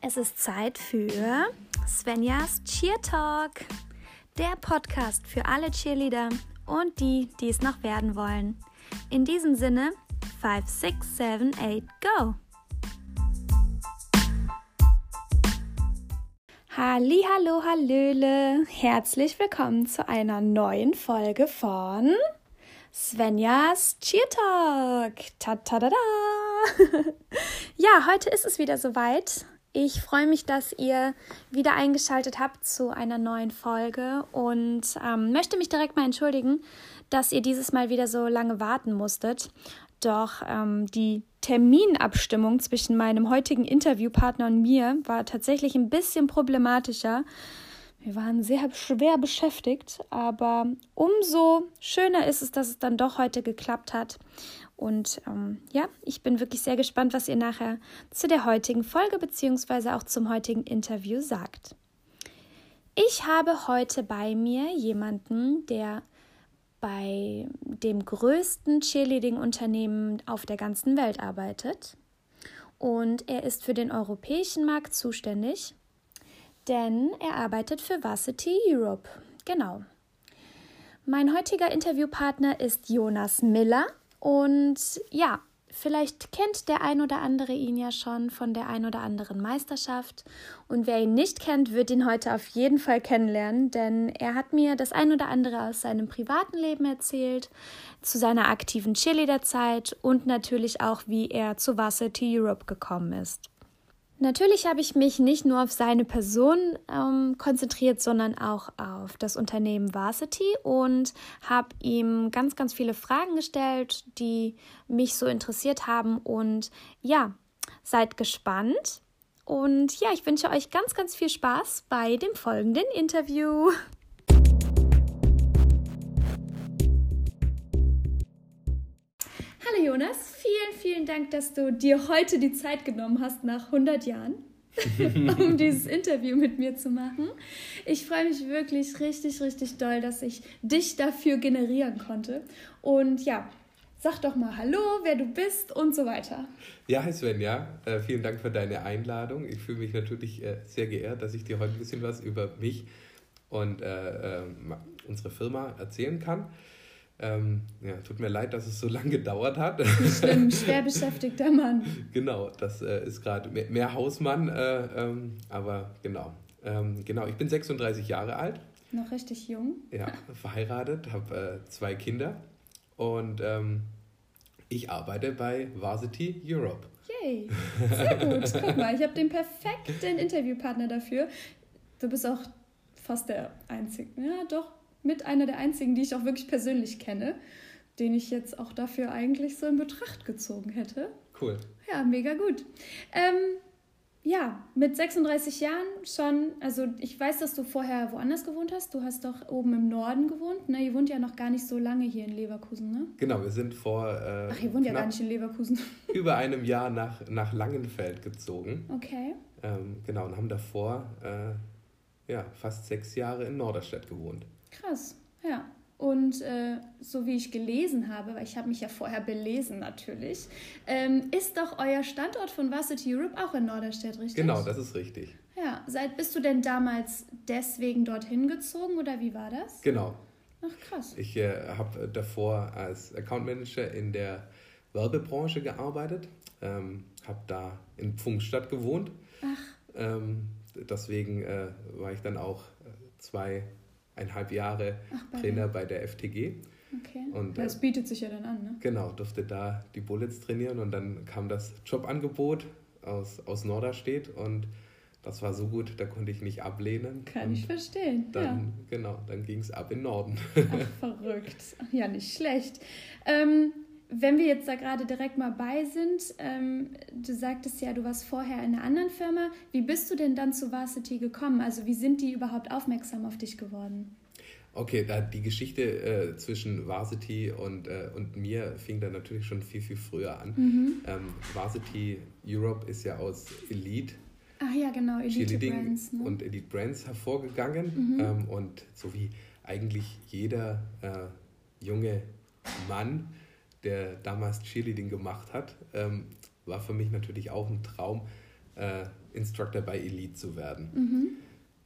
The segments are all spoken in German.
Es ist Zeit für Svenjas Cheer Talk, der Podcast für alle Cheerleader und die, die es noch werden wollen. In diesem Sinne, 5, 6, 7, 8, go! Hallo, Hallöle, herzlich willkommen zu einer neuen Folge von Svenjas Cheer Talk. Ta -ta -da -da. ja, heute ist es wieder soweit. Ich freue mich, dass ihr wieder eingeschaltet habt zu einer neuen Folge und ähm, möchte mich direkt mal entschuldigen, dass ihr dieses Mal wieder so lange warten musstet. Doch ähm, die Terminabstimmung zwischen meinem heutigen Interviewpartner und mir war tatsächlich ein bisschen problematischer. Wir waren sehr schwer beschäftigt, aber umso schöner ist es, dass es dann doch heute geklappt hat. Und ähm, ja, ich bin wirklich sehr gespannt, was ihr nachher zu der heutigen Folge bzw. auch zum heutigen Interview sagt. Ich habe heute bei mir jemanden, der bei dem größten Cheerleading-Unternehmen auf der ganzen Welt arbeitet. Und er ist für den europäischen Markt zuständig, denn er arbeitet für Varsity Europe. Genau. Mein heutiger Interviewpartner ist Jonas Miller und ja, vielleicht kennt der ein oder andere ihn ja schon von der ein oder anderen Meisterschaft. Und wer ihn nicht kennt, wird ihn heute auf jeden Fall kennenlernen, denn er hat mir das ein oder andere aus seinem privaten Leben erzählt, zu seiner aktiven Cheerleader-Zeit und natürlich auch, wie er zu Varsity Europe gekommen ist. Natürlich habe ich mich nicht nur auf seine Person ähm, konzentriert, sondern auch auf das Unternehmen Varsity und habe ihm ganz, ganz viele Fragen gestellt, die mich so interessiert haben. Und ja, seid gespannt. Und ja, ich wünsche euch ganz, ganz viel Spaß bei dem folgenden Interview. Hallo Jonas, vielen, vielen Dank, dass du dir heute die Zeit genommen hast nach 100 Jahren, um dieses Interview mit mir zu machen. Ich freue mich wirklich richtig, richtig doll, dass ich dich dafür generieren konnte. Und ja, sag doch mal Hallo, wer du bist und so weiter. Ja, hi Svenja, äh, vielen Dank für deine Einladung. Ich fühle mich natürlich äh, sehr geehrt, dass ich dir heute ein bisschen was über mich und äh, ähm, unsere Firma erzählen kann. Ähm, ja, tut mir leid, dass es so lange gedauert hat. Schlimm, schwer beschäftigter Mann. genau, das äh, ist gerade mehr, mehr, Hausmann, äh, ähm, aber genau. Ähm, genau, ich bin 36 Jahre alt. Noch richtig jung. Ja, verheiratet, habe äh, zwei Kinder und ähm, ich arbeite bei Varsity Europe. Yay, sehr gut. Guck mal, ich habe den perfekten Interviewpartner dafür. Du bist auch fast der Einzige. Ja, doch, mit einer der einzigen, die ich auch wirklich persönlich kenne, den ich jetzt auch dafür eigentlich so in Betracht gezogen hätte. Cool. Ja, mega gut. Ähm, ja, mit 36 Jahren schon, also ich weiß, dass du vorher woanders gewohnt hast. Du hast doch oben im Norden gewohnt. Ne? Ihr wohnt ja noch gar nicht so lange hier in Leverkusen, ne? Genau, wir sind vor. Äh, Ach, ihr wohnt ja gar nicht in Leverkusen. über einem Jahr nach, nach Langenfeld gezogen. Okay. Ähm, genau, und haben davor äh, ja, fast sechs Jahre in Norderstedt gewohnt. Krass, ja. Und äh, so wie ich gelesen habe, weil ich habe mich ja vorher belesen natürlich, ähm, ist doch euer Standort von Varsity Europe auch in Norderstedt, richtig? Genau, das ist richtig. Ja, seit bist du denn damals deswegen dorthin gezogen oder wie war das? Genau. Ach krass. Ich äh, habe davor als Account Manager in der Werbebranche gearbeitet, ähm, habe da in Pfungstadt gewohnt. Ach. Ähm, deswegen äh, war ich dann auch äh, zwei eineinhalb Jahre Ach, Trainer bei der FTG. Okay. Und, das bietet sich ja dann an, ne? Genau, durfte da die Bullets trainieren und dann kam das Jobangebot aus, aus Norderstedt und das war so gut, da konnte ich nicht ablehnen. Kann ich verstehen. Dann, ja. genau, dann ging es ab in Norden. Ach, verrückt. Ja, nicht schlecht. Ähm, wenn wir jetzt da gerade direkt mal bei sind, ähm, du sagtest ja, du warst vorher in einer anderen Firma. Wie bist du denn dann zu Varsity gekommen? Also wie sind die überhaupt aufmerksam auf dich geworden? Okay, da die Geschichte äh, zwischen Varsity und, äh, und mir fing dann natürlich schon viel, viel früher an. Mhm. Ähm, Varsity Europe ist ja aus Elite. Ach ja, genau, Elite Brands. Ne? Und Elite Brands hervorgegangen. Mhm. Ähm, und so wie eigentlich jeder äh, junge Mann der damals Cheerleading gemacht hat, ähm, war für mich natürlich auch ein Traum, äh, Instructor bei Elite zu werden. Mhm.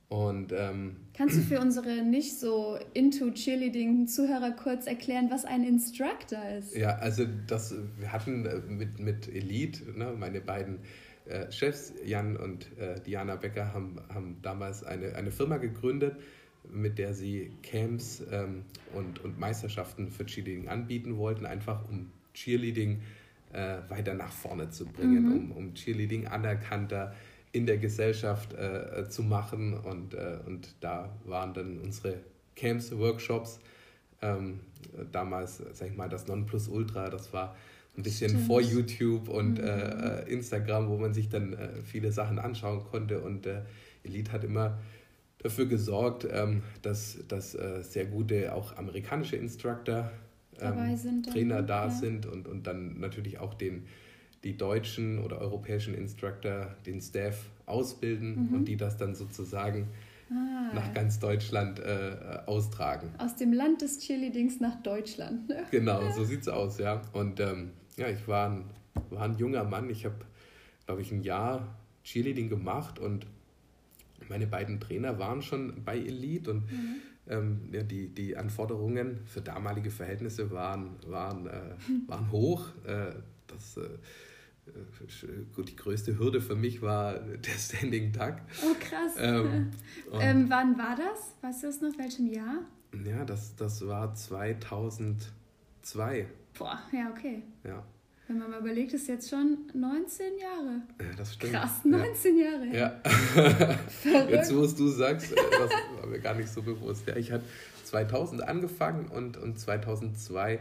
Und ähm, Kannst du für unsere nicht so into Cheerleading Zuhörer kurz erklären, was ein Instructor ist? ja, also das, wir hatten äh, mit, mit Elite, ne, meine beiden äh, Chefs, Jan und äh, Diana Becker, haben, haben damals eine, eine Firma gegründet, mit der sie Camps ähm, und, und Meisterschaften für Cheerleading anbieten wollten, einfach um Cheerleading äh, weiter nach vorne zu bringen, Mhm. um, um Cheerleading anerkannter in der Gesellschaft äh, zu machen. Und, äh, und da waren dann unsere Camps, Workshops, ähm, damals, sag ich mal, das Nonplusultra, das war ein bisschen Stimmt. vor YouTube und Mhm. äh, äh, Instagram, wo man sich dann äh, viele Sachen anschauen konnte. Und äh, Elite hat immer dafür gesorgt, ähm, dass, dass äh, sehr gute auch amerikanische Instructor, ähm, sind dann, Trainer da ja. sind und, und dann natürlich auch den, die deutschen oder europäischen Instructor, den Staff ausbilden Mhm. und die das dann sozusagen Ah, nach ganz Deutschland äh, äh, austragen. aus dem Land des Cheerleadings nach Deutschland. Ne? Genau, so sieht's aus, ja. Und ähm, ja, ich war ein, war ein junger Mann. Ich habe, glaube ich, ein Jahr Cheerleading gemacht und meine beiden Trainer waren schon bei Elite und ähm, ja, die, die Anforderungen für damalige Verhältnisse waren, waren, äh, waren hoch. Äh, das, äh, äh, die größte Hürde für mich war der Standing Duck. Oh, krass. Ähm, ähm, wann war das? Weißt du es noch? Welchem Jahr? Ja, das, das war 2002. Boah, ja, okay. Ja, Wenn man mal überlegt, ist jetzt schon 19 Jahre. ja das stimmt. Krass, Ja. 19 Jahre. Ja, Verrückt. jetzt wo es du sagst, äh, das war mir gar nicht so bewusst. Ja, ich hatte 2000 angefangen und, und 2002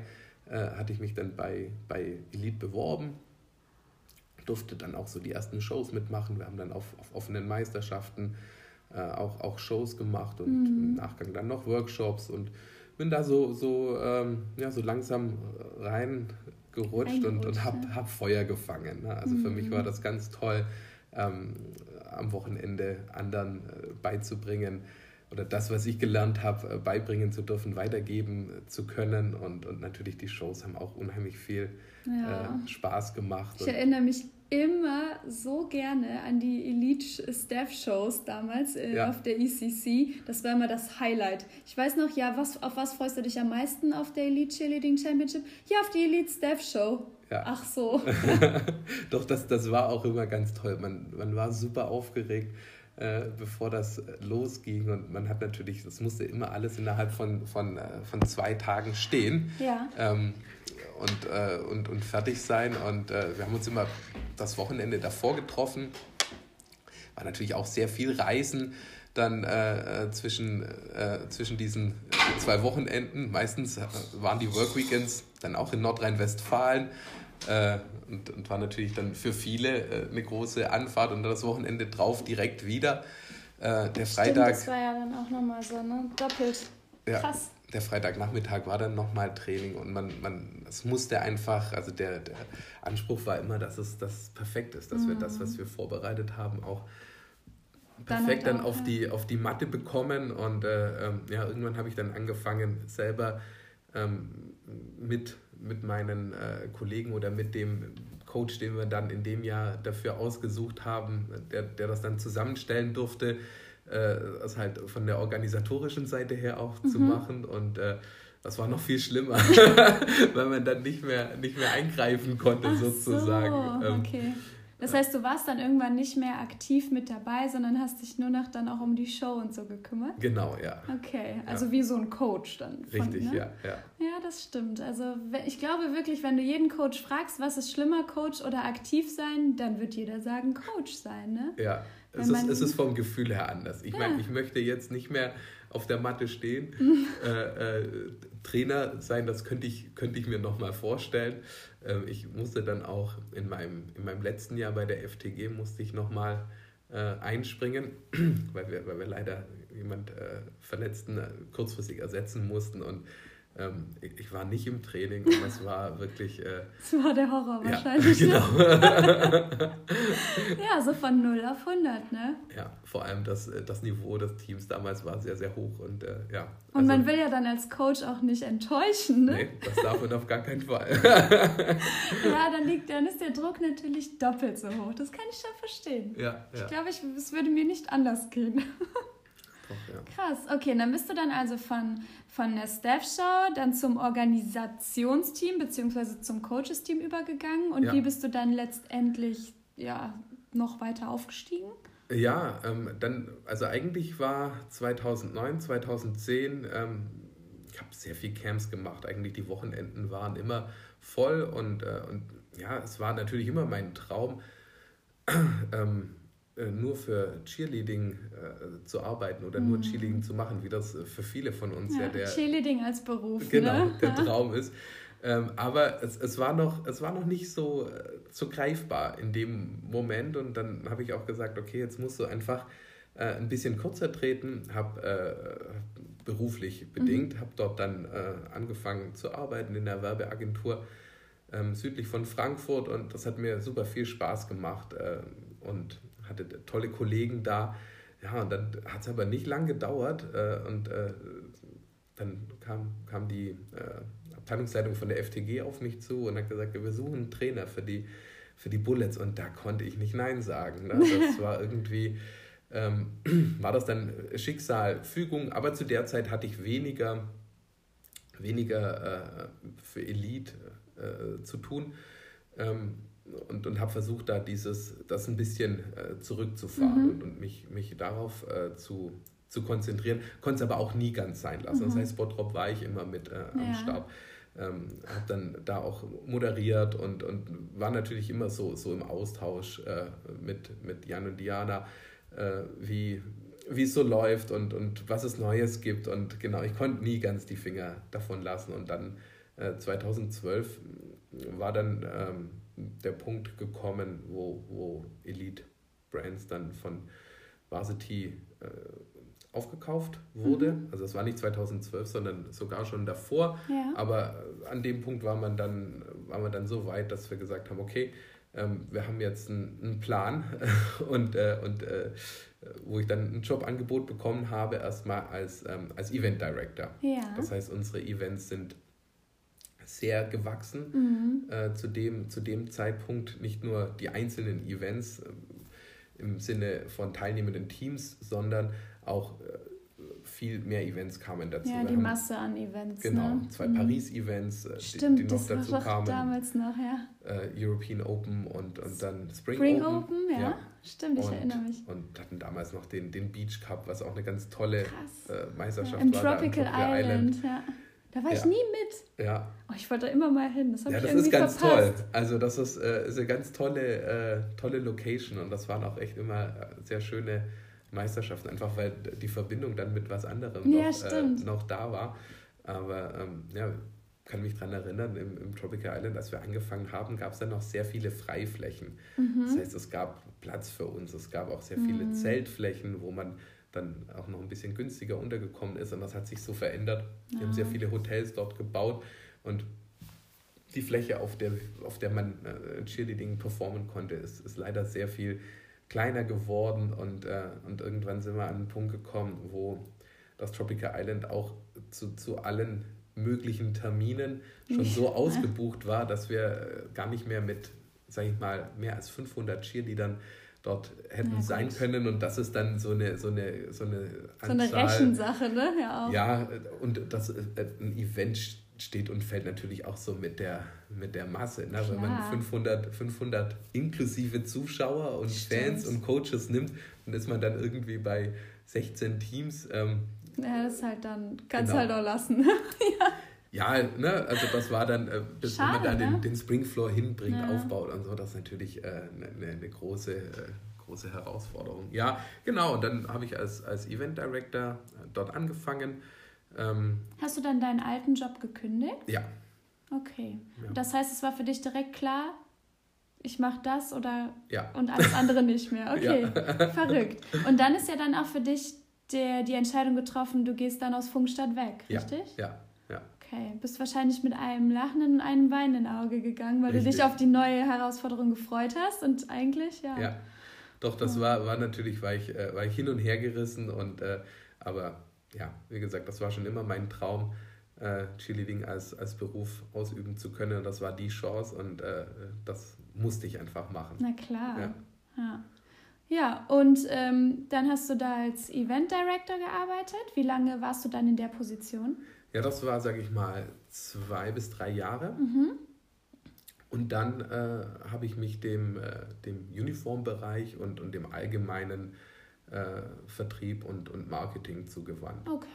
äh, hatte ich mich dann bei, bei Elite beworben. Durfte dann auch so die ersten Shows mitmachen. Wir haben dann auf, auf offenen Meisterschaften äh, auch, auch Shows gemacht und im Nachgang dann noch Workshops und bin da so, so, ähm, ja, so langsam reingerutscht und, und Eingerutscht, hab, Feuer gefangen. Ne? Also für mich war das ganz toll, ähm, am Wochenende anderen äh, beizubringen oder das, was ich gelernt habe, äh, beibringen zu dürfen, weitergeben äh, zu können. Und, und natürlich die Shows haben auch unheimlich viel Ja. äh, Spaß gemacht. Ich erinnere mich immer so gerne an die Elite-Staff-Shows damals äh, Ja. auf der ECC. Das war immer das Highlight. Ich weiß noch, ja, was, auf was freust du dich am meisten auf der Elite Cheerleading Championship? Ja, auf die Elite-Staff-Show. Ja. Ach so. Doch, das, das war auch immer ganz toll. Man, man war super aufgeregt, äh, bevor das äh, losging. Und man hat natürlich, das musste immer alles innerhalb von, von, äh, von zwei Tagen stehen. Ja. ähm, und, äh, und, und fertig sein. Und äh, wir haben uns immer das Wochenende davor getroffen. War natürlich auch sehr viel Reisen dann äh, äh, zwischen, zwischen diesen zwei Wochenenden. Meistens waren die Workweekends dann auch in Nordrhein-Westfalen. Äh, und, und war natürlich dann für viele äh, eine große Anfahrt und das Wochenende drauf direkt wieder. Äh, der Stimmt, Freitag. das war ja dann auch nochmal so, ne? Doppelt. Ja, Krass. der Freitagnachmittag war dann nochmal Training und man, man, es musste einfach, also der, der Anspruch war immer, dass es das perfekt ist, dass wir das, was wir vorbereitet haben, auch Mhm. Dann perfekt halt dann auch, auf, die, auf die Matte bekommen und äh, ähm, ja, irgendwann habe ich dann angefangen, selber ähm, mit, mit meinen äh, Kollegen oder mit dem Coach, den wir dann in dem Jahr dafür ausgesucht haben, der, der das dann zusammenstellen durfte, äh, das halt von der organisatorischen Seite her auch zu Mhm. machen und äh, das war noch viel schlimmer, weil man dann nicht mehr, nicht mehr eingreifen konnte Ach sozusagen. So, Ähm, okay. Das heißt, du warst dann irgendwann nicht mehr aktiv mit dabei, sondern hast dich nur noch dann auch um die Show und so gekümmert? Genau, ja. Okay, also wie so ein Coach dann. von- Richtig, ne? ja, ja. Ja, das stimmt. Also ich glaube wirklich, wenn du jeden Coach fragst, was ist schlimmer, Coach oder aktiv sein, dann wird jeder sagen, Coach sein, ne? Ja, es ist, es ist vom Gefühl her anders. Ich Ja. meine, ich möchte jetzt nicht mehr auf der Matte stehen. äh, äh, Trainer sein, das könnte ich, könnte ich mir nochmal vorstellen. Ähm, ich musste dann auch in meinem, in meinem letzten Jahr bei der FTG musste ich nochmal äh, einspringen, weil wir, weil wir leider jemand äh, Verletzten äh, kurzfristig ersetzen mussten und ähm, ich, ich, war nicht im Training und das war wirklich. Äh, das war der Horror wahrscheinlich. Ja, genau. ja, so von 0 auf 100, ne? Ja, vor allem das, äh, das Niveau des Teams damals war sehr, sehr hoch und äh, ja. Und also, man will ja dann als Coach auch nicht enttäuschen, ne? Nee, das darf man auf gar keinen Fall. ja, dann, liegt, dann ist der Druck natürlich doppelt so hoch. Das kann ich schon verstehen. Ja, ja. Ich glaube, es würde mir nicht anders gehen. Doch, ja. Krass, okay, dann bist du dann also von, von der Staff-Show dann zum Organisationsteam bzw. zum Coaches-Team übergegangen und ja. wie bist du dann letztendlich ja, noch weiter aufgestiegen? Ja, ähm, dann, also eigentlich war 2009, 2010, ähm, ich habe sehr viel Camps gemacht, eigentlich die Wochenenden waren immer voll und, äh, und ja, es war natürlich immer mein Traum, ähm, äh, nur für Cheerleading äh, zu arbeiten oder mhm. nur Cheerleading zu machen, wie das äh, für viele von uns ja, ja der Cheerleading als Beruf genau ne? der Traum ist. Ähm, aber es, es, war noch, es war noch nicht so, äh, so greifbar in dem Moment und dann habe ich auch gesagt, okay, jetzt musst du einfach äh, ein bisschen kürzer treten, habe äh, beruflich bedingt, mhm. habe dort dann angefangen zu arbeiten in der Werbeagentur ähm, südlich von Frankfurt und das hat mir super viel Spaß gemacht und hatte tolle Kollegen da. Ja, und dann hat es aber nicht lang gedauert äh, und äh, dann kam, kam die äh, Abteilungsleitung von der FTG auf mich zu und hat gesagt, wir suchen einen Trainer für die, für die Bullets und da konnte ich nicht Nein sagen. Ne? Das war irgendwie, ähm, war das dann Schicksal, Fügung, aber zu der Zeit hatte ich weniger, weniger äh, für Elite äh, zu tun. Ähm, und, und habe versucht, da dieses, das ein bisschen äh, zurückzufahren mhm. und, und mich, mich darauf äh, zu, zu konzentrieren. Konnte es aber auch nie ganz sein lassen. Mhm. Das heißt, Bottrop war ich immer mit äh, am ja. Start. Ähm, habe dann da auch moderiert und, und war natürlich immer so, so im Austausch äh, mit, mit Jan und Diana, äh, wie, wie es so läuft und, und was es Neues gibt. Und genau, ich konnte nie ganz die Finger davon lassen. Und dann 2012 äh, war dann ähm, der Punkt gekommen, wo, wo Elite Brands dann von Varsity äh, aufgekauft wurde. Mhm. Also es war nicht 2012, sondern sogar schon davor. Ja. Aber an dem Punkt war man dann, war man dann so weit, dass wir gesagt haben, okay, ähm, wir haben jetzt einen, einen Plan und, äh, und äh, wo ich dann ein Jobangebot bekommen habe, erstmal als, ähm, als Event Director. Ja. Das heißt, unsere Events sind sehr gewachsen. Mhm. Äh, zu, dem, zu dem Zeitpunkt nicht nur die einzelnen Events äh, im Sinne von teilnehmenden Teams, sondern auch äh, viel mehr Events kamen dazu. Ja, die Masse an Events. Genau, ne? zwei mhm. Paris-Events, äh, die, die, noch das dazu war kamen. damals noch, ja. Äh, European Open und, und dann Spring, Spring Open. Open ja. ja. Stimmt, ich und, erinnere mich. Und hatten damals noch den, den Beach Cup, was auch eine ganz tolle äh, Meisterschaft ja, im war. Tropical im Tropical Island. Island. Ja. Da war ja. ich nie mit. Ja. Oh, ich wollte da immer mal hin. Das ja, ich das irgendwie ist ganz verpasst. toll. Also das ist, äh, ist eine ganz tolle, äh, tolle Location und das waren auch echt immer äh, sehr schöne Meisterschaften, einfach weil die Verbindung dann mit was anderem ja, noch, äh, noch, da war. Aber ähm, ja, kann mich daran erinnern, im, im, Tropical Island, als wir angefangen haben, gab es dann noch sehr viele Freiflächen. Mhm. Das heißt, es gab Platz für uns, es gab auch sehr viele mhm. Zeltflächen, wo man dann auch noch ein bisschen günstiger untergekommen ist. Und das hat sich so verändert. Wir ja. haben sehr viele Hotels dort gebaut und die Fläche, auf der, auf der man äh, Cheerleading performen konnte, ist, ist leider sehr viel kleiner geworden. Und, äh, und irgendwann sind wir an einen Punkt gekommen, wo das Tropical Island auch zu, zu allen möglichen Terminen schon so ausgebucht war, dass wir äh, gar nicht mehr mit, sag ich mal, mehr als 500 Cheerleadern dort hätten sein können und das ist dann so eine so eine so eine Anzahl, so eine Rechensache ne ja auch. ja und das äh, ein Event steht und fällt natürlich auch so mit der mit der Masse ne? wenn man 500 500 inklusive Zuschauer und Stimmt. Fans und Coaches nimmt dann ist man dann irgendwie bei 16 Teams ähm, ja das ist halt dann kannst genau. halt auch lassen ja ja, ne, also das war dann, äh, bis Schade, man da den, ne? den Springfloor hinbringt, ja. aufbaut und so, das ist natürlich eine äh, ne, ne große, äh, große Herausforderung. Ja, genau, und dann habe ich als, als Event Director äh, dort angefangen. Ähm, Hast du dann deinen alten Job gekündigt? Ja. Okay. Ja. Das heißt, es war für dich direkt klar, ich mache das oder ja. und alles andere nicht mehr. Okay, ja. verrückt. Und dann ist ja dann auch für dich der, die Entscheidung getroffen, du gehst dann aus Funkstadt weg, richtig? Ja, ja. Okay, bist wahrscheinlich mit einem lachenden und einem weinenden Auge gegangen, weil Richtig. du dich auf die neue Herausforderung gefreut hast und eigentlich, ja. Ja, doch, das ja. war, war natürlich, war ich, äh, war ich hin und her gerissen und, äh, aber ja, wie gesagt, das war schon immer mein Traum, äh, Cheerleading als, als Beruf ausüben zu können und das war die Chance und äh, das musste ich einfach machen. Na klar. Ja. ja. Ja, und ähm, dann hast du da als Event Director gearbeitet. Wie lange warst du dann in der Position? Ja, das war, sage ich mal, zwei bis drei Jahre. Mhm. Und dann äh, habe ich mich dem, äh, dem Uniformbereich und, und dem allgemeinen äh, Vertrieb und, und Marketing zugewandt. Okay.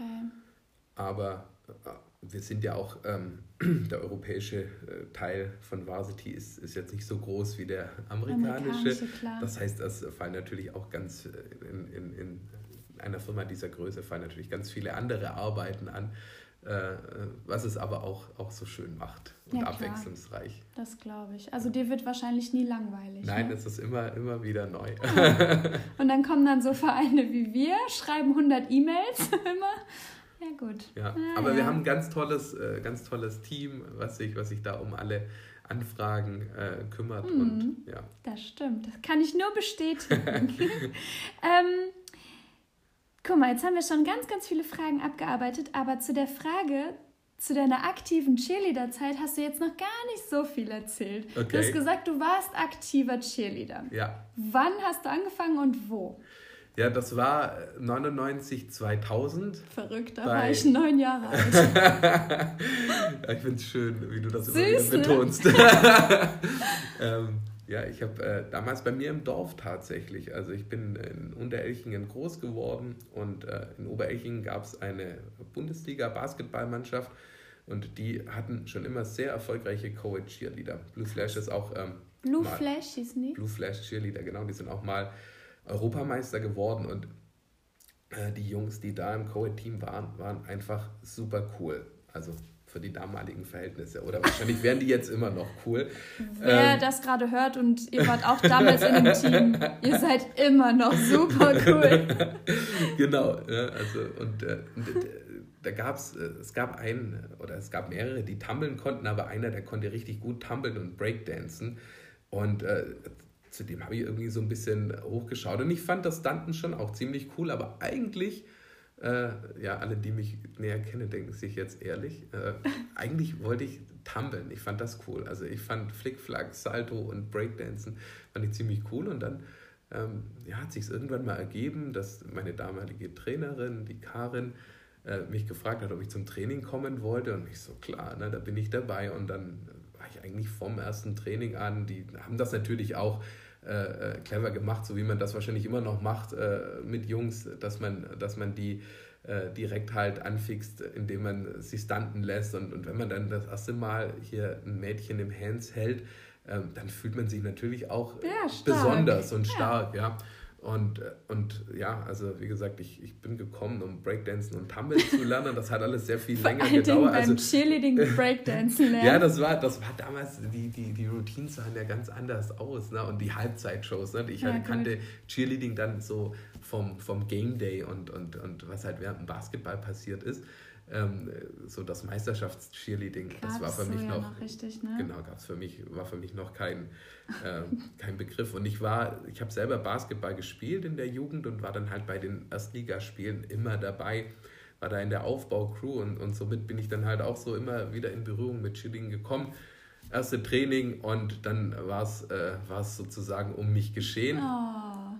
Aber äh, wir sind ja auch, ähm, der europäische äh, Teil von Varsity ist, ist jetzt nicht so groß wie der amerikanische. amerikanische das heißt, es fallen natürlich auch ganz äh, in, in, in einer Firma dieser Größe fallen natürlich ganz viele andere Arbeiten an. Äh, was es aber auch, auch so schön macht und ja, abwechslungsreich. Das glaube ich. Also dir wird wahrscheinlich nie langweilig. Nein, ne? es ist immer, immer wieder neu. Und dann kommen dann so Vereine wie wir, schreiben 100 E-Mails immer. Ja, gut. Ja, ah, aber ja. wir haben ein ganz tolles, äh, ganz tolles Team, was sich, was sich da um alle Anfragen äh, kümmert. Mhm, und, ja. Das stimmt. Das kann ich nur bestätigen. ähm, Guck mal, jetzt haben wir schon ganz, ganz viele Fragen abgearbeitet, aber zu der Frage, zu deiner aktiven Cheerleader-Zeit hast du jetzt noch gar nicht so viel erzählt. Okay. Du hast gesagt, du warst aktiver Cheerleader. Ja. Wann hast du angefangen und wo? Ja, das war 99, 2000. Verrückt, da war ich neun Jahre alt. ich finde es schön, wie du das Süß, immer wieder ne? betonst. ähm, ja, ich habe äh, damals bei mir im Dorf tatsächlich, also ich bin in Unterelchingen groß geworden und äh, in Oberelchingen gab es eine Bundesliga-Basketballmannschaft und die hatten schon immer sehr erfolgreiche Co-Ed-Cheerleader. Blue Flash ist auch. Ähm, Blue mal, Flash ist nicht? Blue Flash Cheerleader, genau, die sind auch mal Europameister geworden und äh, die Jungs, die da im Co-Ed-Team waren, waren einfach super cool. Also für die damaligen Verhältnisse. Oder wahrscheinlich wären die jetzt immer noch cool. Wer ähm, das gerade hört und ihr wart auch damals in dem Team, ihr seid immer noch super cool. genau, ja, also und, äh, äh, da gab es, äh, es gab einen oder es gab mehrere, die tummeln konnten, aber einer, der konnte richtig gut tummeln und breakdancen. Und äh, zu dem habe ich irgendwie so ein bisschen hochgeschaut. Und ich fand das Stunten schon auch ziemlich cool, aber eigentlich äh, ja, alle, die mich näher kennen, denken sich jetzt ehrlich. Äh, eigentlich wollte ich tumbeln. Ich fand das cool. Also ich fand Flickflack, Salto und Breakdancen fand ich ziemlich cool. Und dann ähm, ja, hat sich irgendwann mal ergeben, dass meine damalige Trainerin, die Karin, äh, mich gefragt hat, ob ich zum Training kommen wollte. Und ich so, klar, ne, da bin ich dabei. Und dann war ich eigentlich vom ersten Training an. Die haben das natürlich auch äh, äh, clever gemacht, so wie man das wahrscheinlich immer noch macht äh, mit Jungs, dass man, dass man die äh, direkt halt anfixt, indem man sie stunten lässt. Und, und wenn man dann das erste Mal hier ein Mädchen im Hands hält, ähm, dann fühlt man sich natürlich auch ja, besonders und stark, ja. ja. Und, und ja, also wie gesagt, ich, ich bin gekommen, um Breakdancen und Tumble zu lernen. Das hat alles sehr viel länger gedauert. Beim also, Cheerleading Breakdancen lernen. ja, das war, das war damals, die, die, die Routinen sahen ja ganz anders aus. Ne? Und die Halbzeitshows. Ne? Ich ja, kannte Cheerleading dann so vom, vom Game Day und, und, und was halt während dem Basketball passiert ist ähm, so das Meisterschafts-Cheerleading, das war für mich so noch, ja noch richtig, ne? genau, gab's für mich, war für mich noch kein, äh, kein Begriff. Und ich war, ich habe selber Basketball gespielt in der Jugend und war dann halt bei den Erstligaspielen immer dabei, war da in der Aufbaucrew und, und somit bin ich dann halt auch so immer wieder in Berührung mit Cheerleading gekommen. Erste Training und dann war es äh, sozusagen um mich geschehen. Oh.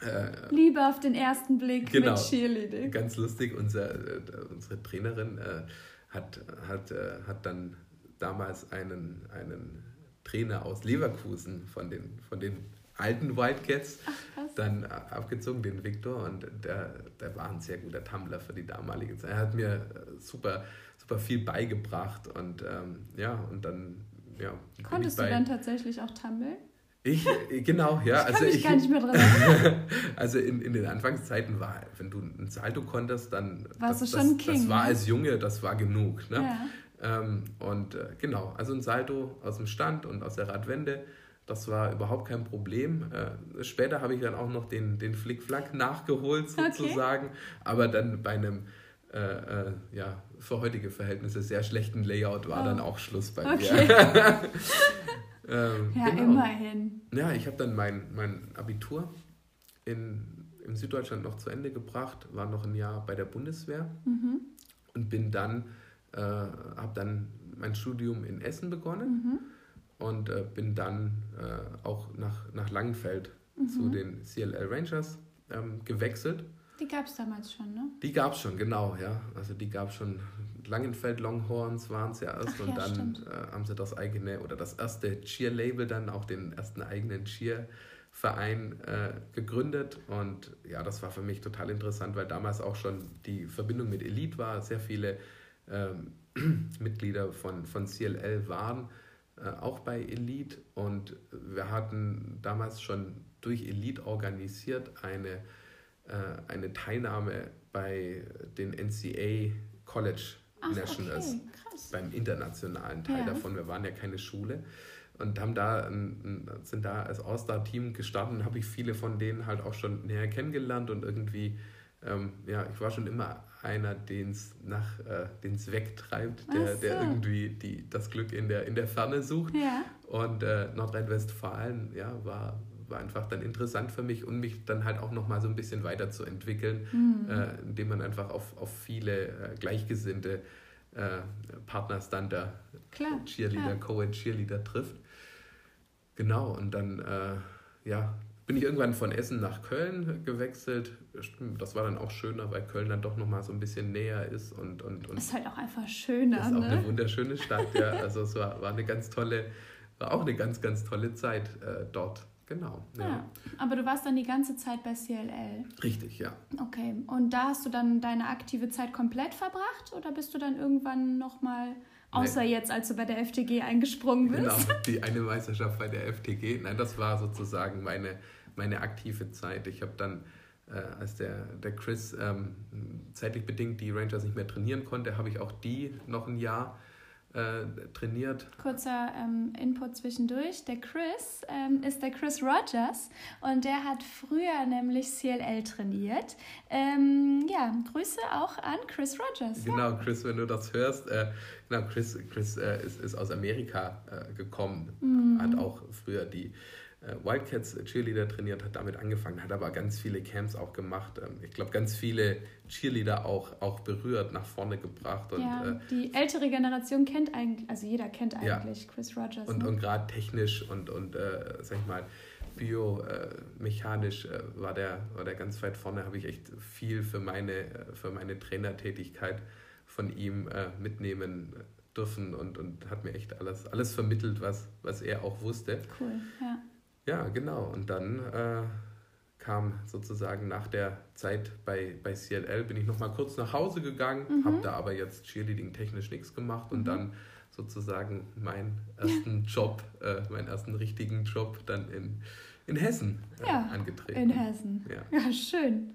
Äh, Liebe auf den ersten Blick genau, mit Cheerleading. Ganz lustig, unser, äh, unsere Trainerin äh, hat, hat, äh, hat dann damals einen, einen Trainer aus Leverkusen von den, von den alten Wildcats Ach, dann abgezogen, den Victor, und der, der war ein sehr guter Tumbler für die damalige Zeit. Er hat mir äh, super, super viel beigebracht und ähm, ja, und dann, ja. Konntest du dann tatsächlich auch tummeln? Ich, genau, ja. Ich also mich ich, gar nicht mehr dran Also in, in den Anfangszeiten war, wenn du ein Salto konntest, dann. Warst das, du schon das, King. Das war als Junge, das war genug. Ne? Ja. Ähm, und äh, genau, also ein Salto aus dem Stand und aus der Radwende, das war überhaupt kein Problem. Äh, später habe ich dann auch noch den, den Flickflack nachgeholt, sozusagen. Okay. Aber dann bei einem äh, äh, ja, für heutige Verhältnisse sehr schlechten Layout war oh. dann auch Schluss bei okay. mir. ähm, ja, genau. immerhin. Ja, ich habe dann mein, mein Abitur in, in Süddeutschland noch zu Ende gebracht, war noch ein Jahr bei der Bundeswehr mhm. und bin dann, äh, habe dann mein Studium in Essen begonnen mhm. und äh, bin dann äh, auch nach, nach Langenfeld mhm. zu den CLL Rangers ähm, gewechselt. Die gab es damals schon, ne? Die gab es schon, genau, ja. Also die gab es schon. Langenfeld Longhorns waren es ja erst Ach, und ja, dann äh, haben sie das eigene oder das erste Cheer-Label, dann auch den ersten eigenen Cheer-Verein äh, gegründet. Und ja, das war für mich total interessant, weil damals auch schon die Verbindung mit Elite war. Sehr viele ähm, Mitglieder von, von CLL waren äh, auch bei Elite und wir hatten damals schon durch Elite organisiert eine, äh, eine Teilnahme bei den NCA College Ach, Nationals, okay. beim internationalen Teil ja. davon. Wir waren ja keine Schule und haben da sind da als All-Star-Team gestartet und habe ich viele von denen halt auch schon näher kennengelernt und irgendwie, ähm, ja, ich war schon immer einer, den es nach äh, den's wegtreibt, der, so. der irgendwie die, das Glück in der, in der Ferne sucht. Ja. Und äh, Nordrhein-Westfalen ja, war, war einfach dann interessant für mich und mich dann halt auch nochmal so ein bisschen weiterzuentwickeln, mhm. äh, indem man einfach auf, auf viele äh, gleichgesinnte äh, Partners dann da Klar, Cheerleader, Co-Ed Cheerleader trifft. Genau, und dann äh, ja, bin ich irgendwann von Essen nach Köln gewechselt. Das war dann auch schöner, weil Köln dann doch nochmal so ein bisschen näher ist. Und, und, und ist halt auch einfach schöner. Ist auch ne? eine wunderschöne Stadt, ja. Also es war, war eine ganz tolle, war auch eine ganz, ganz tolle Zeit äh, dort. Genau. Ja. ja. aber du warst dann die ganze Zeit bei CLL. Richtig, ja. Okay. Und da hast du dann deine aktive Zeit komplett verbracht oder bist du dann irgendwann nochmal, außer Nein. jetzt, als du bei der FTG eingesprungen bist? Genau, die eine Meisterschaft bei der FTG. Nein, das war sozusagen meine, meine aktive Zeit. Ich habe dann, äh, als der, der Chris ähm, zeitlich bedingt die Rangers nicht mehr trainieren konnte, habe ich auch die noch ein Jahr äh, trainiert. Kurzer ähm, Input zwischendurch. Der Chris ähm, ist der Chris Rogers und der hat früher nämlich CLL trainiert. Ähm, ja, Grüße auch an Chris Rogers. Genau, ja. Chris, wenn du das hörst. Äh, genau, Chris, Chris äh, ist, ist aus Amerika äh, gekommen, mhm. hat auch früher die Wildcats Cheerleader trainiert, hat damit angefangen, hat aber ganz viele Camps auch gemacht. Ähm, ich glaube, ganz viele Cheerleader auch, auch berührt, nach vorne gebracht. Und, ja, äh, die ältere Generation kennt eigentlich, also jeder kennt eigentlich ja, Chris Rogers. Und, ne? und gerade technisch und, und äh, sag ich mal, biomechanisch äh, war, der, war der ganz weit vorne, habe ich echt viel für meine, für meine Trainertätigkeit von ihm äh, mitnehmen dürfen und, und hat mir echt alles, alles vermittelt, was, was er auch wusste. Cool, ja. Ja, genau. Und dann äh, kam sozusagen nach der Zeit bei, bei CLL, bin ich nochmal kurz nach Hause gegangen, mhm. habe da aber jetzt Cheerleading technisch nichts gemacht und mhm. dann sozusagen meinen ersten Job, äh, meinen ersten richtigen Job dann in, in Hessen äh, ja, angetreten. In Hessen. Ja. ja, schön.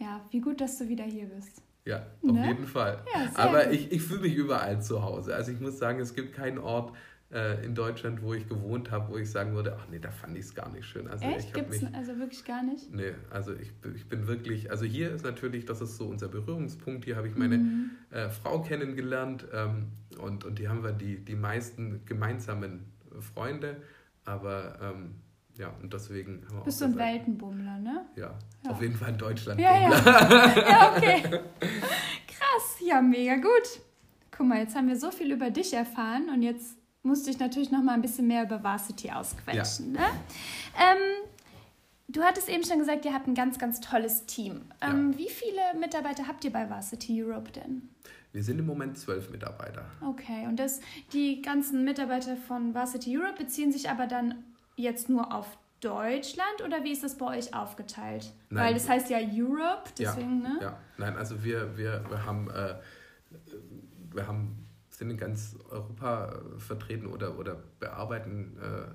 Ja, wie gut, dass du wieder hier bist. Ja, auf ne? jeden Fall. Ja, Aber gut. ich, ich fühle mich überall zu Hause. Also ich muss sagen, es gibt keinen Ort, äh, in Deutschland, wo ich gewohnt habe, wo ich sagen würde, ach nee, da fand ich es gar nicht schön. Also Echt? Gibt es also wirklich gar nicht? Nee, also ich, ich bin wirklich, also hier ist natürlich, das ist so unser Berührungspunkt, hier habe ich meine mhm. äh, Frau kennengelernt ähm, und, und die haben wir die, die meisten gemeinsamen Freunde, aber ähm, ja, und deswegen haben wir Bist du ein Weltenbummler, ne? Ja, ja, auf jeden Fall ein Deutschlandbummler. Ja, ja. ja, okay. Krass, ja, mega gut. Guck mal, jetzt haben wir so viel über dich erfahren und jetzt musste ich natürlich noch mal ein bisschen mehr über Varsity ausquetschen. Ja. Ne? Ähm, du hattest eben schon gesagt, ihr habt ein ganz, ganz tolles Team. Ähm, ja. Wie viele Mitarbeiter habt ihr bei Varsity Europe denn? Wir sind im Moment zwölf Mitarbeiter. Okay, und das, die ganzen Mitarbeiter von Varsity Europe beziehen sich aber dann jetzt nur auf Deutschland oder wie ist das bei euch aufgeteilt? Nein. Weil das heißt ja Europe, deswegen, ja, ne? Ja, nein, also wir, wir, wir haben, äh, wir haben sind in ganz Europa äh, vertreten oder, oder bearbeiten äh,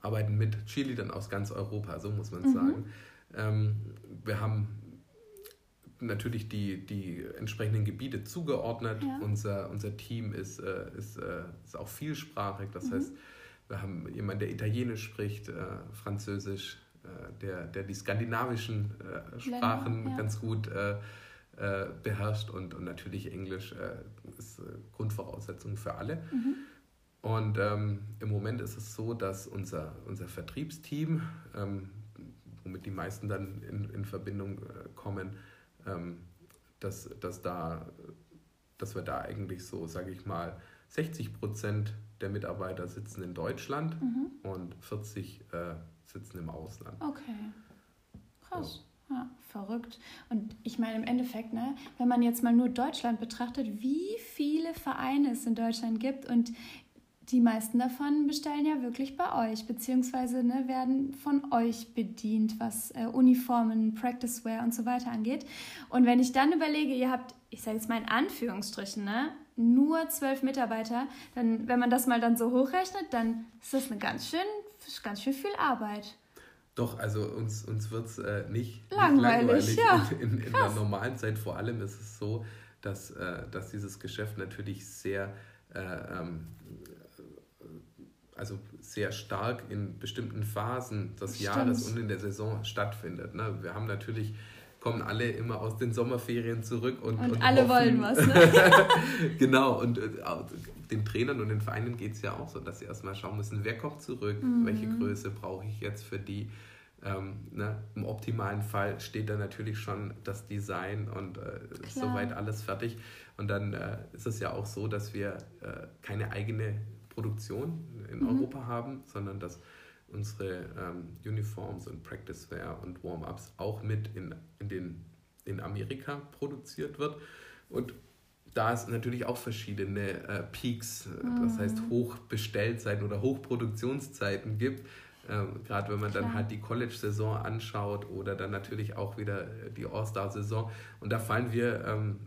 arbeiten mit Cheerleadern aus ganz Europa, so muss man mhm. sagen. Ähm, wir haben natürlich die, die entsprechenden Gebiete zugeordnet. Ja. Unser, unser Team ist, äh, ist, äh, ist auch vielsprachig, das mhm. heißt, wir haben jemanden, der Italienisch spricht, äh, Französisch, äh, der, der die skandinavischen Sprachen Länder, ja. ganz gut äh, beherrscht und, und natürlich Englisch äh, ist äh, Grundvoraussetzung für alle. Mhm. Und ähm, im Moment ist es so, dass unser, unser Vertriebsteam, ähm, womit die meisten dann in, in Verbindung äh, kommen, ähm, dass, dass, da, dass wir da eigentlich so, sage ich mal, 60 Prozent der Mitarbeiter sitzen in Deutschland mhm. und 40 äh, sitzen im Ausland. Okay, krass. So. Ja, verrückt. Und ich meine, im Endeffekt, ne, wenn man jetzt mal nur Deutschland betrachtet, wie viele Vereine es in Deutschland gibt und die meisten davon bestellen ja wirklich bei euch, beziehungsweise ne, werden von euch bedient, was äh, Uniformen, Practicewear und so weiter angeht. Und wenn ich dann überlege, ihr habt, ich sage jetzt mal in Anführungsstrichen, ne, nur zwölf Mitarbeiter, dann, wenn man das mal dann so hochrechnet, dann ist das eine ganz schön, ganz schön viel Arbeit. Doch, also uns, uns wird es äh, nicht langweilig. Nicht langweilig. Ja. In, in, in der normalen Zeit vor allem ist es so, dass, äh, dass dieses Geschäft natürlich sehr, äh, ähm, also sehr stark in bestimmten Phasen des Stimmt. Jahres und in der Saison stattfindet. Ne? Wir haben natürlich kommen alle immer aus den Sommerferien zurück und, und, und alle hoffen. wollen was. Ne? genau, und äh, den Trainern und den Vereinen geht es ja auch so, dass sie erstmal schauen müssen, wer kommt zurück, mhm. welche Größe brauche ich jetzt für die. Ähm, ne? Im optimalen Fall steht da natürlich schon das Design und äh, soweit alles fertig. Und dann äh, ist es ja auch so, dass wir äh, keine eigene Produktion in mhm. Europa haben, sondern dass unsere ähm, Uniforms und Practicewear und Warm-ups auch mit in, in, den, in Amerika produziert wird. Und da es natürlich auch verschiedene äh, Peaks, mhm. das heißt Hochbestellzeiten oder Hochproduktionszeiten gibt. Ähm, Gerade wenn man Klar. dann halt die College-Saison anschaut oder dann natürlich auch wieder die All-Star-Saison. Und da fallen wir ähm,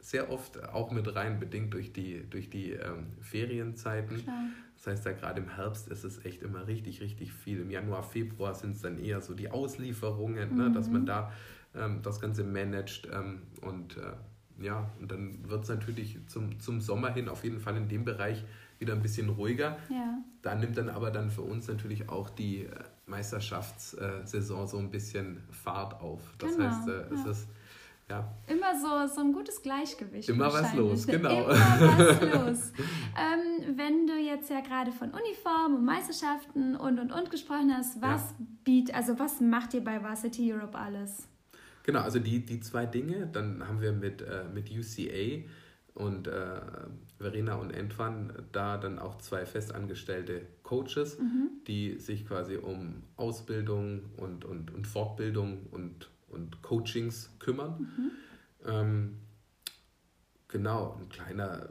sehr oft auch mit rein, bedingt durch die, durch die ähm, Ferienzeiten. Klar. Das heißt, da gerade im Herbst ist es echt immer richtig, richtig viel. Im Januar, Februar sind es dann eher so die Auslieferungen, mhm. ne, dass man mhm. da ähm, das Ganze managt. Ähm, und äh, ja, und dann wird es natürlich zum, zum Sommer hin auf jeden Fall in dem Bereich wieder ein bisschen ruhiger. Ja. Da nimmt dann aber dann für uns natürlich auch die äh, Meisterschaftssaison so ein bisschen Fahrt auf. Das genau, heißt, äh, es ja. ist ja. Immer so, so ein gutes Gleichgewicht. Immer was los, genau. Immer was los. ähm, wenn du jetzt ja gerade von Uniform und Meisterschaften und und und gesprochen hast, was ja. bietet, also was macht ihr bei Varsity Europe alles? Genau, also die, die zwei Dinge, dann haben wir mit, äh, mit UCA und äh, Verena und Entwan da dann auch zwei festangestellte Coaches, mhm. die sich quasi um Ausbildung und, und, und Fortbildung und und Coachings kümmern. Mhm. Ähm, genau, ein kleiner